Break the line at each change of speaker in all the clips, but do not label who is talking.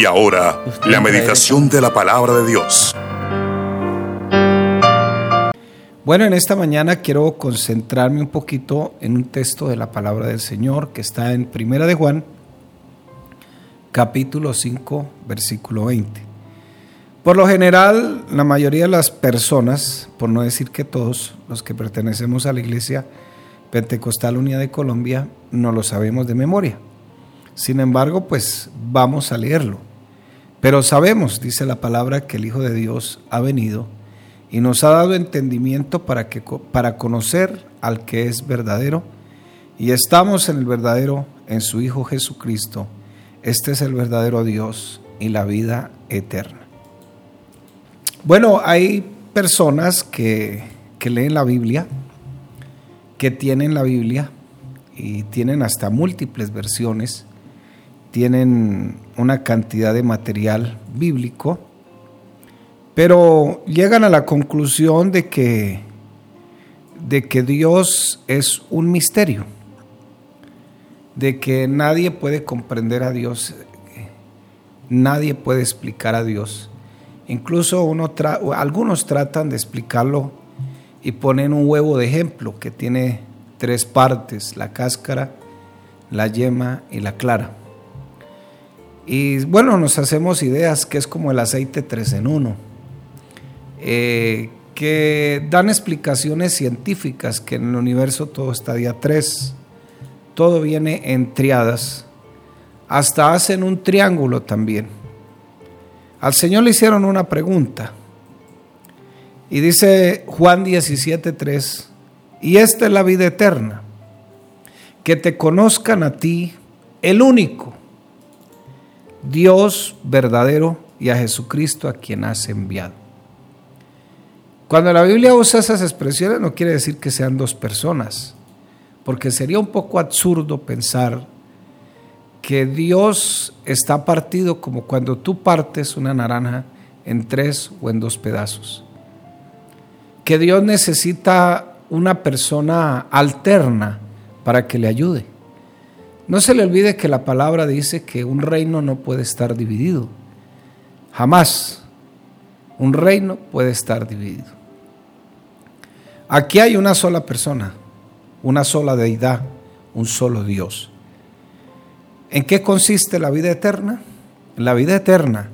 Y ahora, la meditación de la palabra de Dios.
Bueno, en esta mañana quiero concentrarme un poquito en un texto de la palabra del Señor que está en Primera de Juan, capítulo 5, versículo 20. Por lo general, la mayoría de las personas, por no decir que todos los que pertenecemos a la Iglesia Pentecostal Unida de Colombia, no lo sabemos de memoria. Sin embargo, pues vamos a leerlo. Pero sabemos, dice la palabra, que el Hijo de Dios ha venido y nos ha dado entendimiento para, que, para conocer al que es verdadero. Y estamos en el verdadero, en su Hijo Jesucristo. Este es el verdadero Dios y la vida eterna. Bueno, hay personas que, leen la Biblia, que tienen la Biblia y tienen hasta múltiples versiones, tienen una cantidad de material bíblico, pero llegan a la conclusión de que, de que Dios es un misterio, de que nadie puede comprender a Dios, nadie puede explicar a Dios Incluso uno algunos tratan de explicarlo y ponen un huevo de ejemplo que tiene tres partes, la cáscara, la yema y la clara. Y bueno, nos hacemos ideas que es como el aceite 3 en 1, eh, que dan explicaciones científicas que en el universo todo está día 3, todo viene en triadas, hasta hacen un triángulo también. Al Señor le hicieron una pregunta. Y dice Juan 17:3, y esta es la vida eterna, que te conozcan a ti, el único, Dios verdadero y a Jesucristo a quien has enviado. Cuando la Biblia usa esas expresiones no quiere decir que sean dos personas, porque sería un poco absurdo pensar que Dios está partido como cuando tú partes una naranja en tres o en dos pedazos. Que Dios necesita una persona alterna para que le ayude. No se le olvide que la palabra dice que un reino no puede estar dividido. Jamás un reino puede estar dividido. Aquí hay una sola persona, una sola deidad, un solo Dios. ¿En qué consiste la vida eterna? La vida eterna,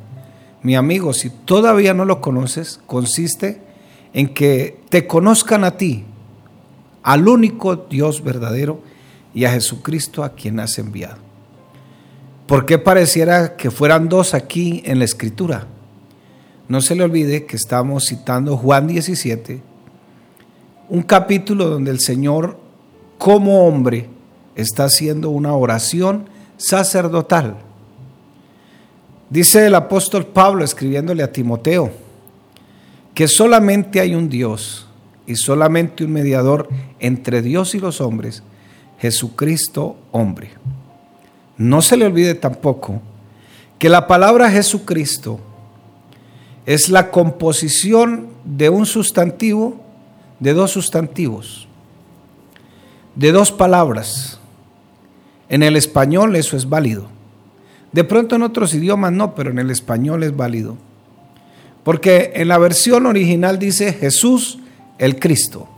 mi amigo, si todavía no lo conoces, consiste en que te conozcan a ti, al único Dios verdadero y a Jesucristo a quien has enviado. ¿Por qué pareciera que fueran dos aquí en la escritura? No se le olvide que estamos citando Juan 17, un capítulo donde el Señor como hombre está haciendo una oración sacerdotal. Dice el apóstol Pablo escribiéndole a Timoteo que solamente hay un Dios y solamente un mediador entre Dios y los hombres, Jesucristo hombre. No se le olvide tampoco que la palabra Jesucristo es la composición de un sustantivo, de dos sustantivos, de dos palabras. En el español eso es válido. De pronto en otros idiomas no, pero en el español es válido. Porque en la versión original dice Jesús el Cristo.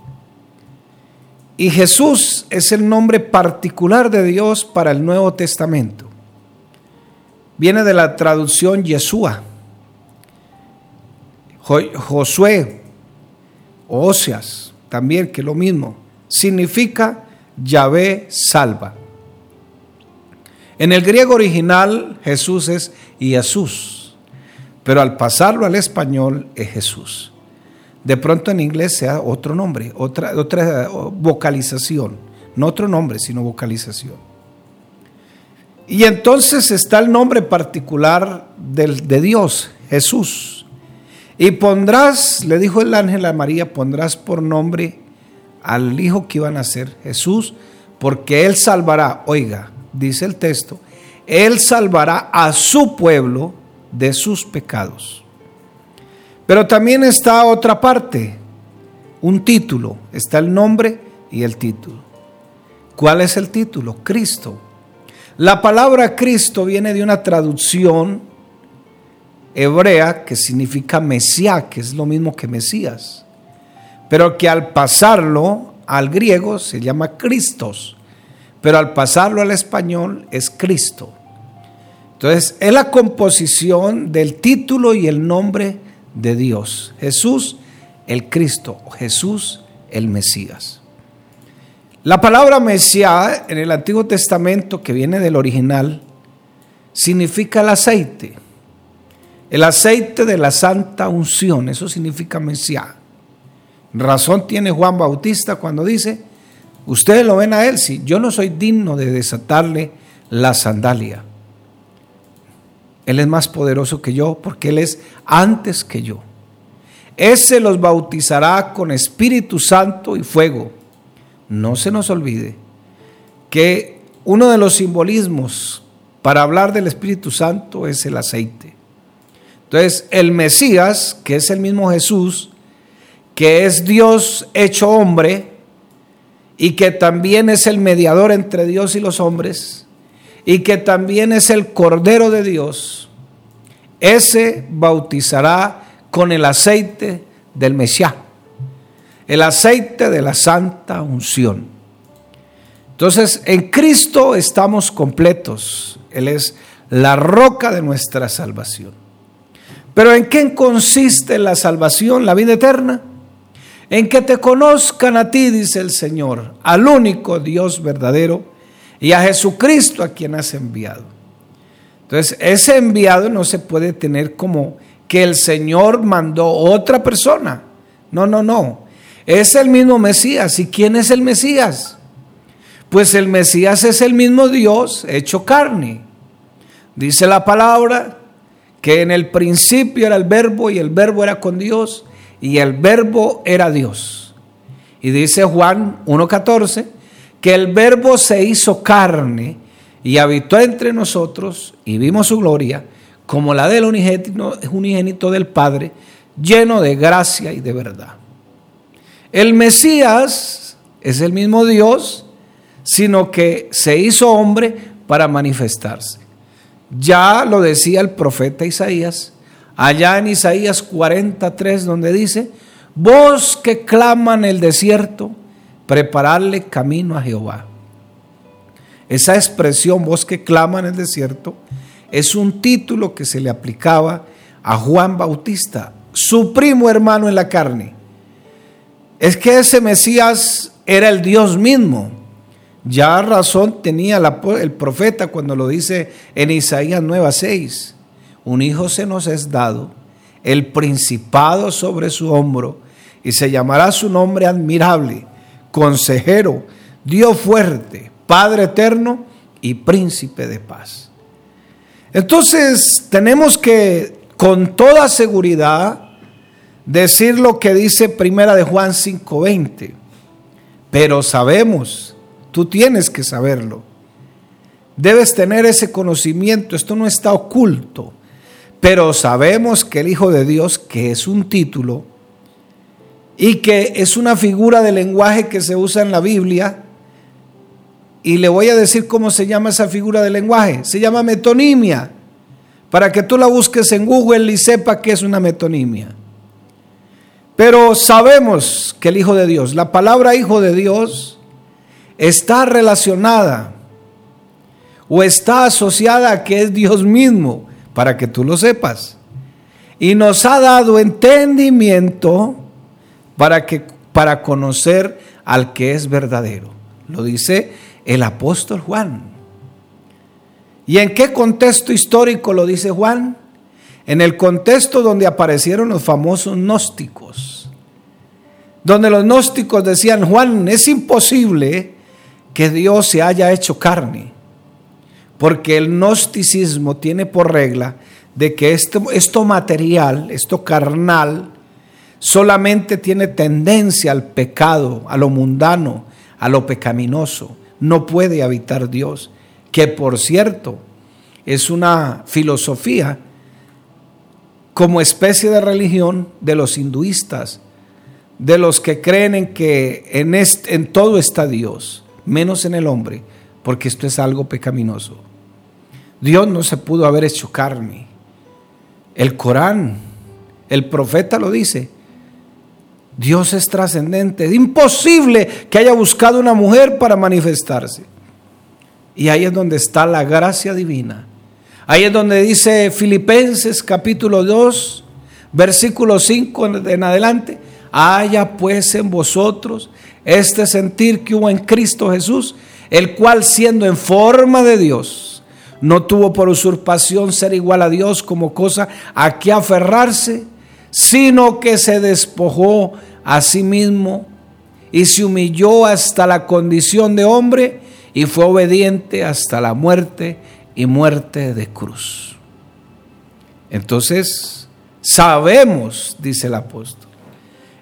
Y Jesús es el nombre particular de Dios para el Nuevo Testamento. Viene de la traducción Yeshua. Josué, Oseas, también que lo mismo, significa Yahvé salva. En el griego original Jesús es Jesús, pero al pasarlo al español es Jesús. De pronto en inglés sea otro nombre, otra, otra vocalización, no otro nombre, sino vocalización. Y entonces está el nombre particular de Dios, Jesús. Y pondrás, le dijo el ángel a María, pondrás por nombre al hijo que iban a ser Jesús, porque él salvará, oiga, dice el texto, Él salvará a su pueblo de sus pecados. Pero también está otra parte, un título, está el nombre y el título. ¿Cuál es el título? Cristo. La palabra Cristo viene de una traducción hebrea que significa Mesías, que es lo mismo que Mesías, pero que al pasarlo al griego se llama Cristos, pero al pasarlo al español es Cristo. Entonces, es la composición del título y el nombre de Dios. Jesús, el Cristo, Jesús, el Mesías. La palabra Mesías en el Antiguo Testamento, que viene del original, significa el aceite. El aceite de la santa unción, eso significa Mesías. Razón tiene Juan Bautista cuando dice, ustedes lo ven a él, si yo no soy digno de desatarle la sandalia. Él es más poderoso que yo porque Él es antes que yo. Ese los bautizará con Espíritu Santo y fuego. No se nos olvide que uno de los simbolismos para hablar del Espíritu Santo es el aceite. Entonces, el Mesías, que es el mismo Jesús, que es Dios hecho hombre y que también es el mediador entre Dios y los hombres y que también es el Cordero de Dios, ese bautizará con el aceite del Mesías, el aceite de la santa unción. Entonces, en Cristo estamos completos. Él es la roca de nuestra salvación. Pero ¿en qué consiste la salvación, la vida eterna? En que te conozcan a ti, dice el Señor, al único Dios verdadero y a Jesucristo a quien has enviado. Entonces, ese enviado no se puede tener como que el Señor mandó otra persona. No, no, no. Es el mismo Mesías. ¿Y quién es el Mesías? Pues el Mesías es el mismo Dios hecho carne. Dice la palabra que en el principio era el verbo y el verbo era con Dios y el verbo era Dios. Y dice Juan 1.14 que el verbo se hizo carne y habitó entre nosotros y vimos su gloria como la del unigénito, del Padre, lleno de gracia y de verdad. El Mesías es el mismo Dios, sino que se hizo hombre para manifestarse. Ya lo decía el profeta Isaías, allá en Isaías 43, donde dice, voz que clama en el desierto, prepararle camino a Jehová. Esa expresión, voz que clama en el desierto, es un título que se le aplicaba a Juan Bautista, su primo hermano en la carne. Es que ese Mesías era el Dios mismo. Ya razón tenía el profeta cuando lo dice en Isaías 9:6 un hijo se nos es dado, el principado sobre su hombro, y se llamará su nombre admirable, consejero, Dios fuerte, Padre eterno y príncipe de paz. Entonces tenemos que con toda seguridad decir lo que dice Primera de Juan 5:20. Pero sabemos, tú tienes que saberlo. Debes tener ese conocimiento, esto no está oculto. Pero sabemos que el Hijo de Dios, que es un título y que es una figura de lenguaje que se usa en la Biblia, y le voy a decir cómo se llama esa figura de lenguaje. Se llama metonimia. Para que tú la busques en Google y sepa que es una metonimia. Pero sabemos que el Hijo de Dios, la palabra Hijo de Dios, está relacionada o está asociada a que es Dios mismo para que tú lo sepas. Y nos ha dado entendimiento para, que, para conocer al que es verdadero. Lo dice el apóstol Juan. ¿Y en qué contexto histórico lo dice Juan? En el contexto donde aparecieron los famosos gnósticos. Donde los gnósticos decían, Juan, es imposible que Dios se haya hecho carne porque el gnosticismo tiene por regla de que esto, esto material, esto carnal, solamente tiene tendencia al pecado, a lo mundano, a lo pecaminoso. No puede habitar Dios, que por cierto es una filosofía como especie de religión de los hinduistas, de los que creen en que en, en todo está Dios, menos en el hombre, porque esto es algo pecaminoso. Dios no se pudo haber hecho carne. El Corán, el profeta lo dice. Dios es trascendente. Es imposible que haya buscado una mujer para manifestarse. Y ahí es donde está la gracia divina. Ahí es donde dice Filipenses capítulo 2, versículo 5 en adelante. Haya pues en vosotros este sentir que hubo en Cristo Jesús, el cual siendo en forma de Dios, no tuvo por usurpación ser igual a Dios como cosa a que aferrarse, sino que se despojó a sí mismo y se humilló hasta la condición de hombre y fue obediente hasta la muerte y muerte de cruz. Entonces, sabemos, dice el apóstol,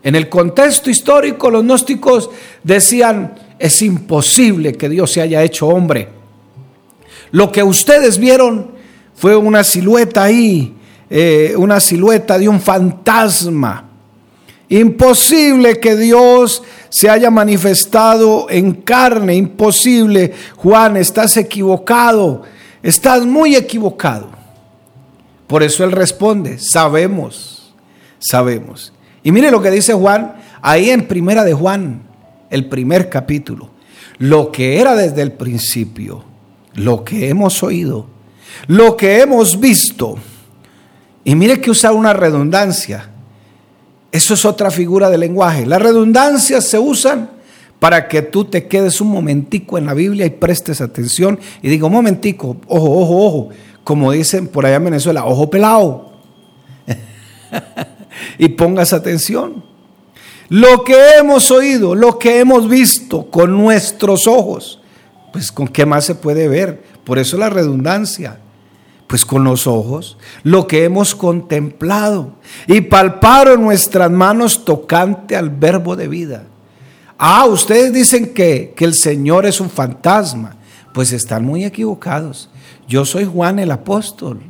en el contexto histórico los gnósticos decían, es imposible que Dios se haya hecho hombre. Lo que ustedes vieron fue una silueta ahí, eh, una silueta de un fantasma. Imposible que Dios se haya manifestado en carne, imposible. Juan, estás equivocado, estás muy equivocado. Por eso él responde, sabemos, sabemos. Y mire lo que dice Juan ahí en Primera de Juan, el primer capítulo. Lo que era desde el principio, lo que hemos oído, lo que hemos visto. Y mire que usa una redundancia. Eso es otra figura del lenguaje. Las redundancias se usan para que tú te quedes un momentico en la Biblia y prestes atención y digo, momentico, ojo, ojo, ojo, como dicen por allá en Venezuela, ojo pelado. y pongas atención. Lo que hemos oído, lo que hemos visto con nuestros ojos, pues con qué más se puede ver. Por eso la redundancia. Pues con los ojos, lo que hemos contemplado y palparon nuestras manos tocante al verbo de vida. Ah, ustedes dicen que, que el Señor es un fantasma. Pues están muy equivocados. Yo soy Juan el apóstol.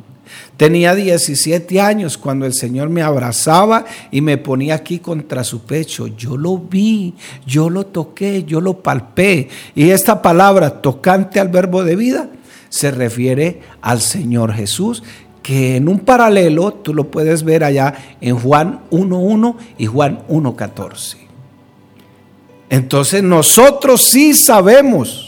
Tenía 17 años cuando el Señor me abrazaba y me ponía aquí contra su pecho. Yo lo vi, yo lo toqué, yo lo palpé. Y esta palabra tocante al verbo de vida se refiere al Señor Jesús, que en un paralelo tú lo puedes ver allá en Juan 1.1 y Juan 1.14. Entonces nosotros sí sabemos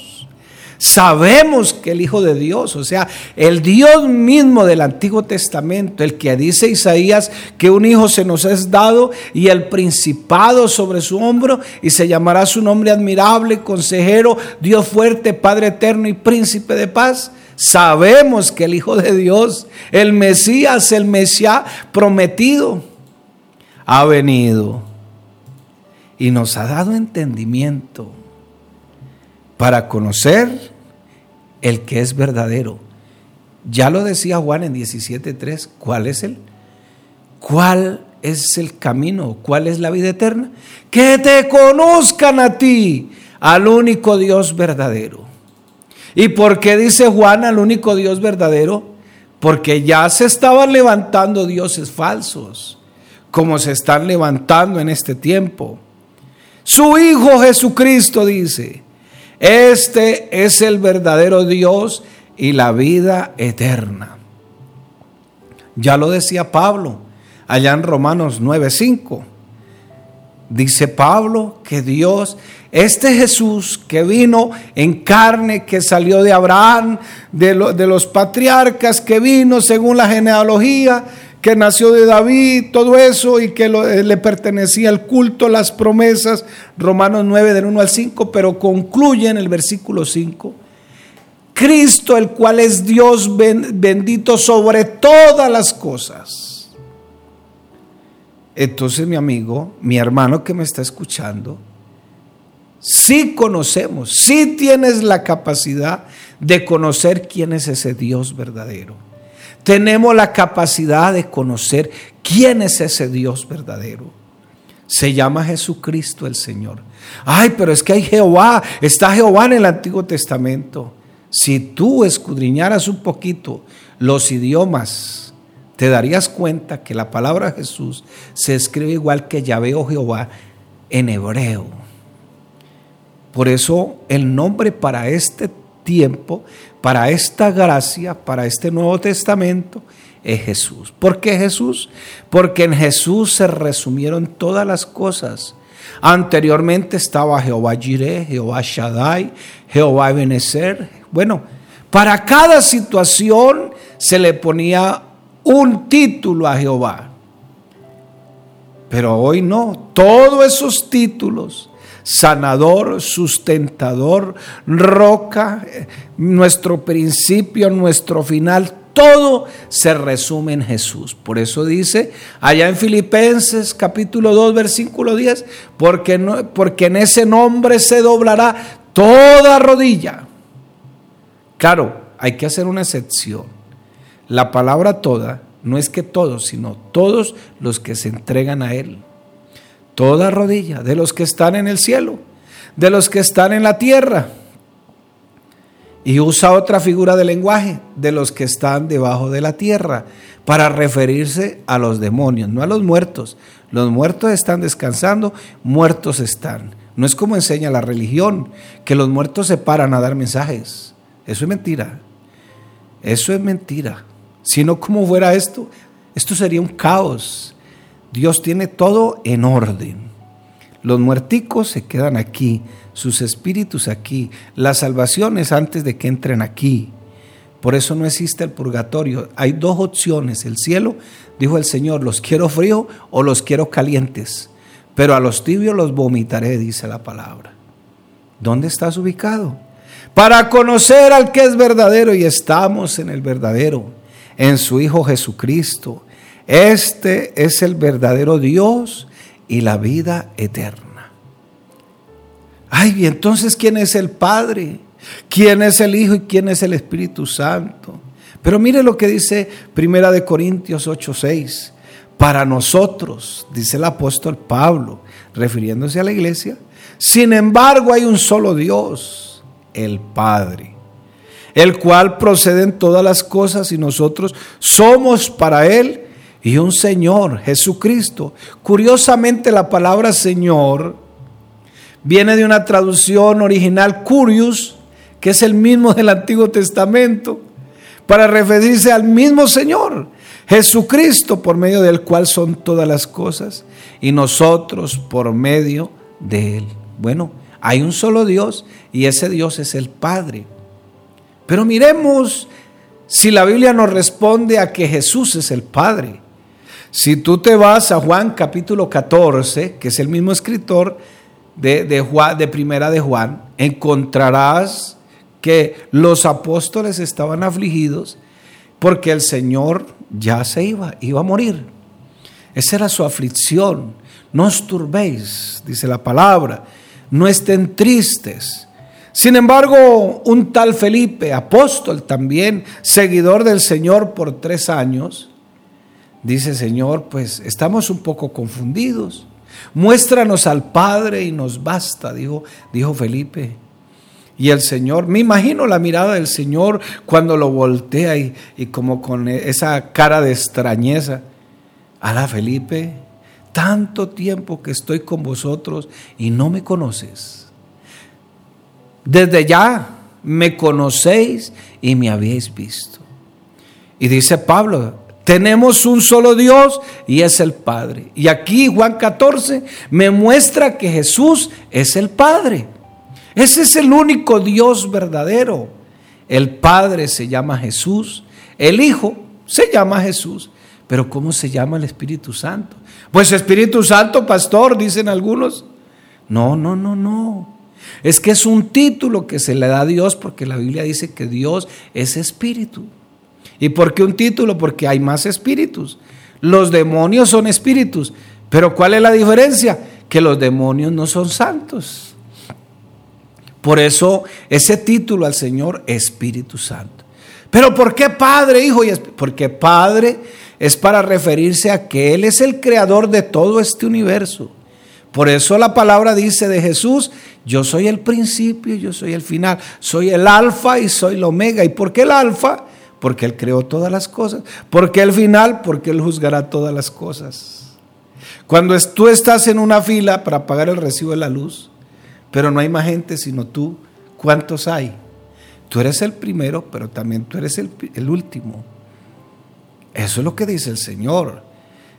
Sabemos que el Hijo de Dios, o sea, el Dios mismo del Antiguo Testamento, el que dice Isaías que un hijo se nos es dado y el principado sobre su hombro y se llamará su nombre admirable, consejero, Dios fuerte, Padre eterno y príncipe de paz. Sabemos que el Hijo de Dios, el Mesías, el Mesías prometido, ha venido y nos ha dado entendimiento para conocer el que es verdadero. Ya lo decía Juan en 17.3, ¿cuál es él? ¿Cuál es el camino? ¿Cuál es la vida eterna? Que te conozcan a ti, al único Dios verdadero. ¿Y por qué dice Juan al único Dios verdadero? Porque ya se estaban levantando dioses falsos, como se están levantando en este tiempo. Su Hijo Jesucristo dice, este es el verdadero Dios y la vida eterna. Ya lo decía Pablo allá en Romanos 9:5. Dice Pablo que Dios, este Jesús que vino en carne, que salió de Abraham, de, de los patriarcas, que vino según la genealogía, que nació de David, todo eso, y que eh, le pertenecía el culto, las promesas, Romanos 9 del 1 al 5, pero concluye en el versículo 5. Cristo, el cual es Dios bendito sobre todas las cosas. Entonces, mi amigo, mi hermano que me está escuchando, si conocemos, si tienes la capacidad de conocer quién es ese Dios verdadero tenemos la capacidad de conocer quién es ese Dios verdadero. Se llama Jesucristo el Señor. Ay, pero es que hay Jehová, está Jehová en el Antiguo Testamento. Si tú escudriñaras un poquito los idiomas, te darías cuenta que la palabra Jesús se escribe igual que Yahvé o Jehová en hebreo. Por eso el nombre para este tiempo, para esta gracia, para este Nuevo Testamento, es Jesús. ¿Por qué Jesús? Porque en Jesús se resumieron todas las cosas. Anteriormente estaba Jehová Jireh, Jehová Shaddai, Jehová Benezer. Bueno, para cada situación se le ponía un título a Jehová. Pero hoy no, todos esos títulos, sanador, sustentador, roca, nuestro principio, nuestro final, todo se resume en Jesús. Por eso dice allá en Filipenses capítulo 2 versículo 10, porque, no, porque en ese nombre se doblará toda rodilla. Claro, hay que hacer una excepción. La palabra toda no es que todos, sino todos los que se entregan a Él. Toda rodilla, de los que están en el cielo, de los que están en la tierra. Y usa otra figura de lenguaje, de los que están debajo de la tierra, para referirse a los demonios, no a los muertos. Los muertos están descansando, muertos están. No es como enseña la religión, que los muertos se paran a dar mensajes. Eso es mentira. Eso es mentira. Si no, ¿cómo fuera esto? Esto sería un caos. Dios tiene todo en orden. Los muerticos se quedan aquí, sus espíritus aquí, las salvaciones antes de que entren aquí. Por eso no existe el purgatorio. Hay dos opciones. El cielo, dijo el Señor, los quiero frío o los quiero calientes. Pero a los tibios los vomitaré, dice la palabra. ¿Dónde estás ubicado? Para conocer al que es verdadero y estamos en el verdadero en su Hijo Jesucristo. Este es el verdadero Dios y la vida eterna. Ay, y entonces, ¿quién es el Padre? ¿Quién es el Hijo y quién es el Espíritu Santo? Pero mire lo que dice Primera de Corintios 8:6. Para nosotros, dice el apóstol Pablo, refiriéndose a la iglesia, sin embargo hay un solo Dios, el Padre el cual procede en todas las cosas y nosotros somos para Él y un Señor, Jesucristo. Curiosamente la palabra Señor viene de una traducción original, curious, que es el mismo del Antiguo Testamento, para referirse al mismo Señor, Jesucristo, por medio del cual son todas las cosas, y nosotros por medio de Él. Bueno, hay un solo Dios y ese Dios es el Padre. Pero miremos si la Biblia nos responde a que Jesús es el Padre. Si tú te vas a Juan capítulo 14, que es el mismo escritor de, de, Juan, de Primera de Juan, encontrarás que los apóstoles estaban afligidos porque el Señor ya se iba, iba a morir. Esa era su aflicción. No os turbéis, dice la palabra. No estén tristes. Sin embargo, un tal Felipe, apóstol también, seguidor del Señor por tres años, dice, Señor, pues estamos un poco confundidos. Muéstranos al Padre y nos basta, dijo, dijo Felipe. Y el Señor, me imagino la mirada del Señor cuando lo voltea y, y como con esa cara de extrañeza. la Felipe, tanto tiempo que estoy con vosotros y no me conoces. Desde ya me conocéis y me habéis visto. Y dice Pablo, tenemos un solo Dios y es el Padre. Y aquí Juan 14 me muestra que Jesús es el Padre. Ese es el único Dios verdadero. El Padre se llama Jesús, el Hijo se llama Jesús. Pero ¿cómo se llama el Espíritu Santo? Pues Espíritu Santo, pastor, dicen algunos. No, no, no, no. Es que es un título que se le da a Dios porque la Biblia dice que Dios es espíritu. ¿Y por qué un título? Porque hay más espíritus. Los demonios son espíritus. Pero ¿cuál es la diferencia? Que los demonios no son santos. Por eso ese título al Señor Espíritu Santo. Pero ¿por qué Padre, Hijo y Espíritu? Porque Padre es para referirse a que Él es el creador de todo este universo. Por eso la palabra dice de Jesús, yo soy el principio yo soy el final, soy el alfa y soy el omega. ¿Y por qué el alfa? Porque Él creó todas las cosas. ¿Por qué el final? Porque Él juzgará todas las cosas. Cuando tú estás en una fila para pagar el recibo de la luz, pero no hay más gente sino tú, ¿cuántos hay? Tú eres el primero, pero también tú eres el, el último. Eso es lo que dice el Señor,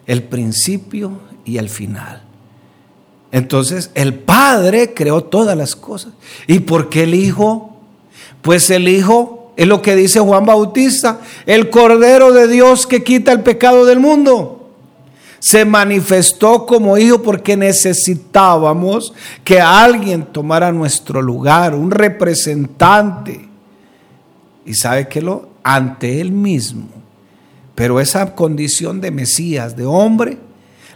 el principio y el final. Entonces, el Padre creó todas las cosas. ¿Y por qué el Hijo? Pues el Hijo es lo que dice Juan Bautista, el Cordero de Dios que quita el pecado del mundo. Se manifestó como hijo porque necesitábamos que alguien tomara nuestro lugar, un representante. Y sabe que lo ante él mismo. Pero esa condición de Mesías, de hombre,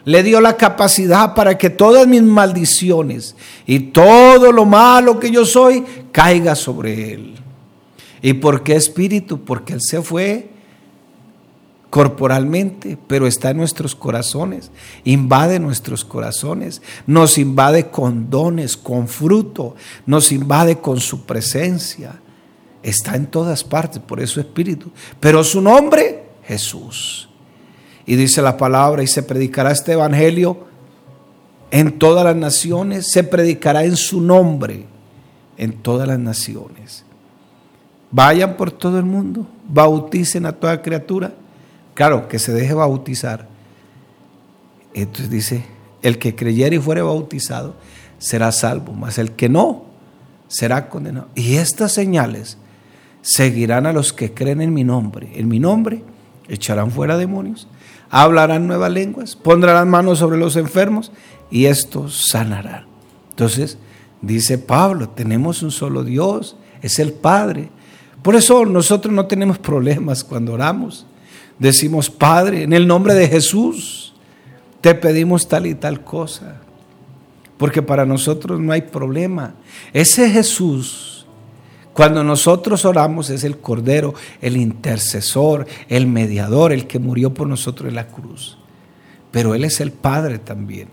le dio la capacidad para que todas mis maldiciones y todo lo malo que yo soy caiga sobre él. ¿Y por qué espíritu? Porque él se fue corporalmente, pero está en nuestros corazones, invade nuestros corazones, nos invade con dones, con fruto, nos invade con su presencia. Está en todas partes, por eso espíritu. Pero su nombre, Jesús. Y dice la palabra, y se predicará este evangelio en todas las naciones, se predicará en su nombre en todas las naciones. Vayan por todo el mundo, bauticen a toda criatura. Claro, que se deje bautizar. Entonces dice, el que creyere y fuere bautizado será salvo, mas el que no será condenado. Y estas señales seguirán a los que creen en mi nombre. En mi nombre echarán fuera demonios, hablarán nuevas lenguas, pondrán manos sobre los enfermos y estos sanarán. Entonces, dice Pablo, tenemos un solo Dios, es el Padre. Por eso nosotros no tenemos problemas cuando oramos. Decimos, Padre, en el nombre de Jesús, te pedimos tal y tal cosa. Porque para nosotros no hay problema. Ese Jesús cuando nosotros oramos es el Cordero, el intercesor, el mediador, el que murió por nosotros en la cruz. Pero Él es el Padre también.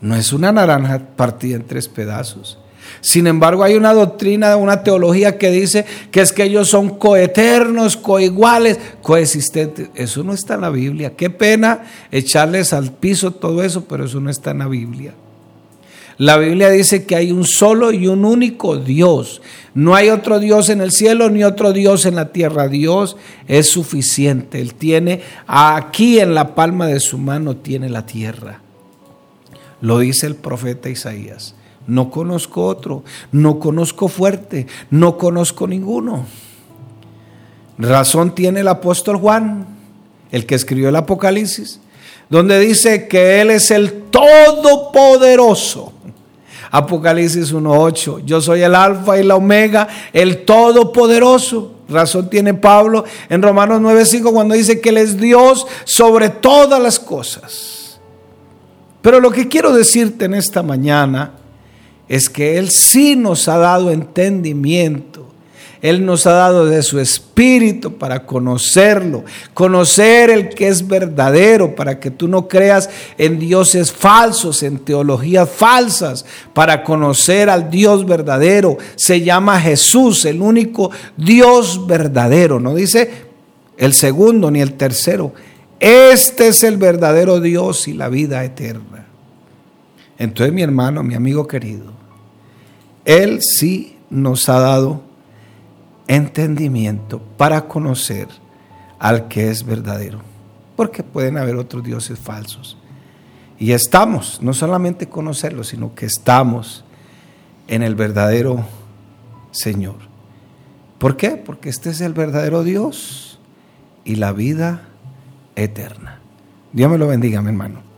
No es una naranja partida en tres pedazos. Sin embargo, hay una doctrina, una teología que dice que es que ellos son coeternos, coiguales, coexistentes. Eso no está en la Biblia. Qué pena echarles al piso todo eso, pero eso no está en la Biblia. La Biblia dice que hay un solo y un único Dios. No hay otro Dios en el cielo ni otro Dios en la tierra. Dios es suficiente. Él tiene aquí en la palma de su mano, tiene la tierra. Lo dice el profeta Isaías. No conozco otro, no conozco fuerte, no conozco ninguno. Razón tiene el apóstol Juan, el que escribió el Apocalipsis, donde dice que Él es el Todopoderoso Apocalipsis 1.8. Yo soy el alfa y la omega, el todopoderoso. Razón tiene Pablo en Romanos 9.5 cuando dice que Él es Dios sobre todas las cosas. Pero lo que quiero decirte en esta mañana es que Él sí nos ha dado entendimiento él nos ha dado de su espíritu para conocerlo, conocer el que es verdadero, para que tú no creas en dioses falsos, en teologías falsas, para conocer al Dios verdadero. Se llama Jesús, el único Dios verdadero. No dice el segundo ni el tercero. Este es el verdadero Dios y la vida eterna. Entonces mi hermano, mi amigo querido, Él sí nos ha dado entendimiento para conocer al que es verdadero. Porque pueden haber otros dioses falsos. Y estamos, no solamente conocerlo, sino que estamos en el verdadero Señor. ¿Por qué? Porque este es el verdadero Dios y la vida eterna. Dios me lo bendiga, mi hermano.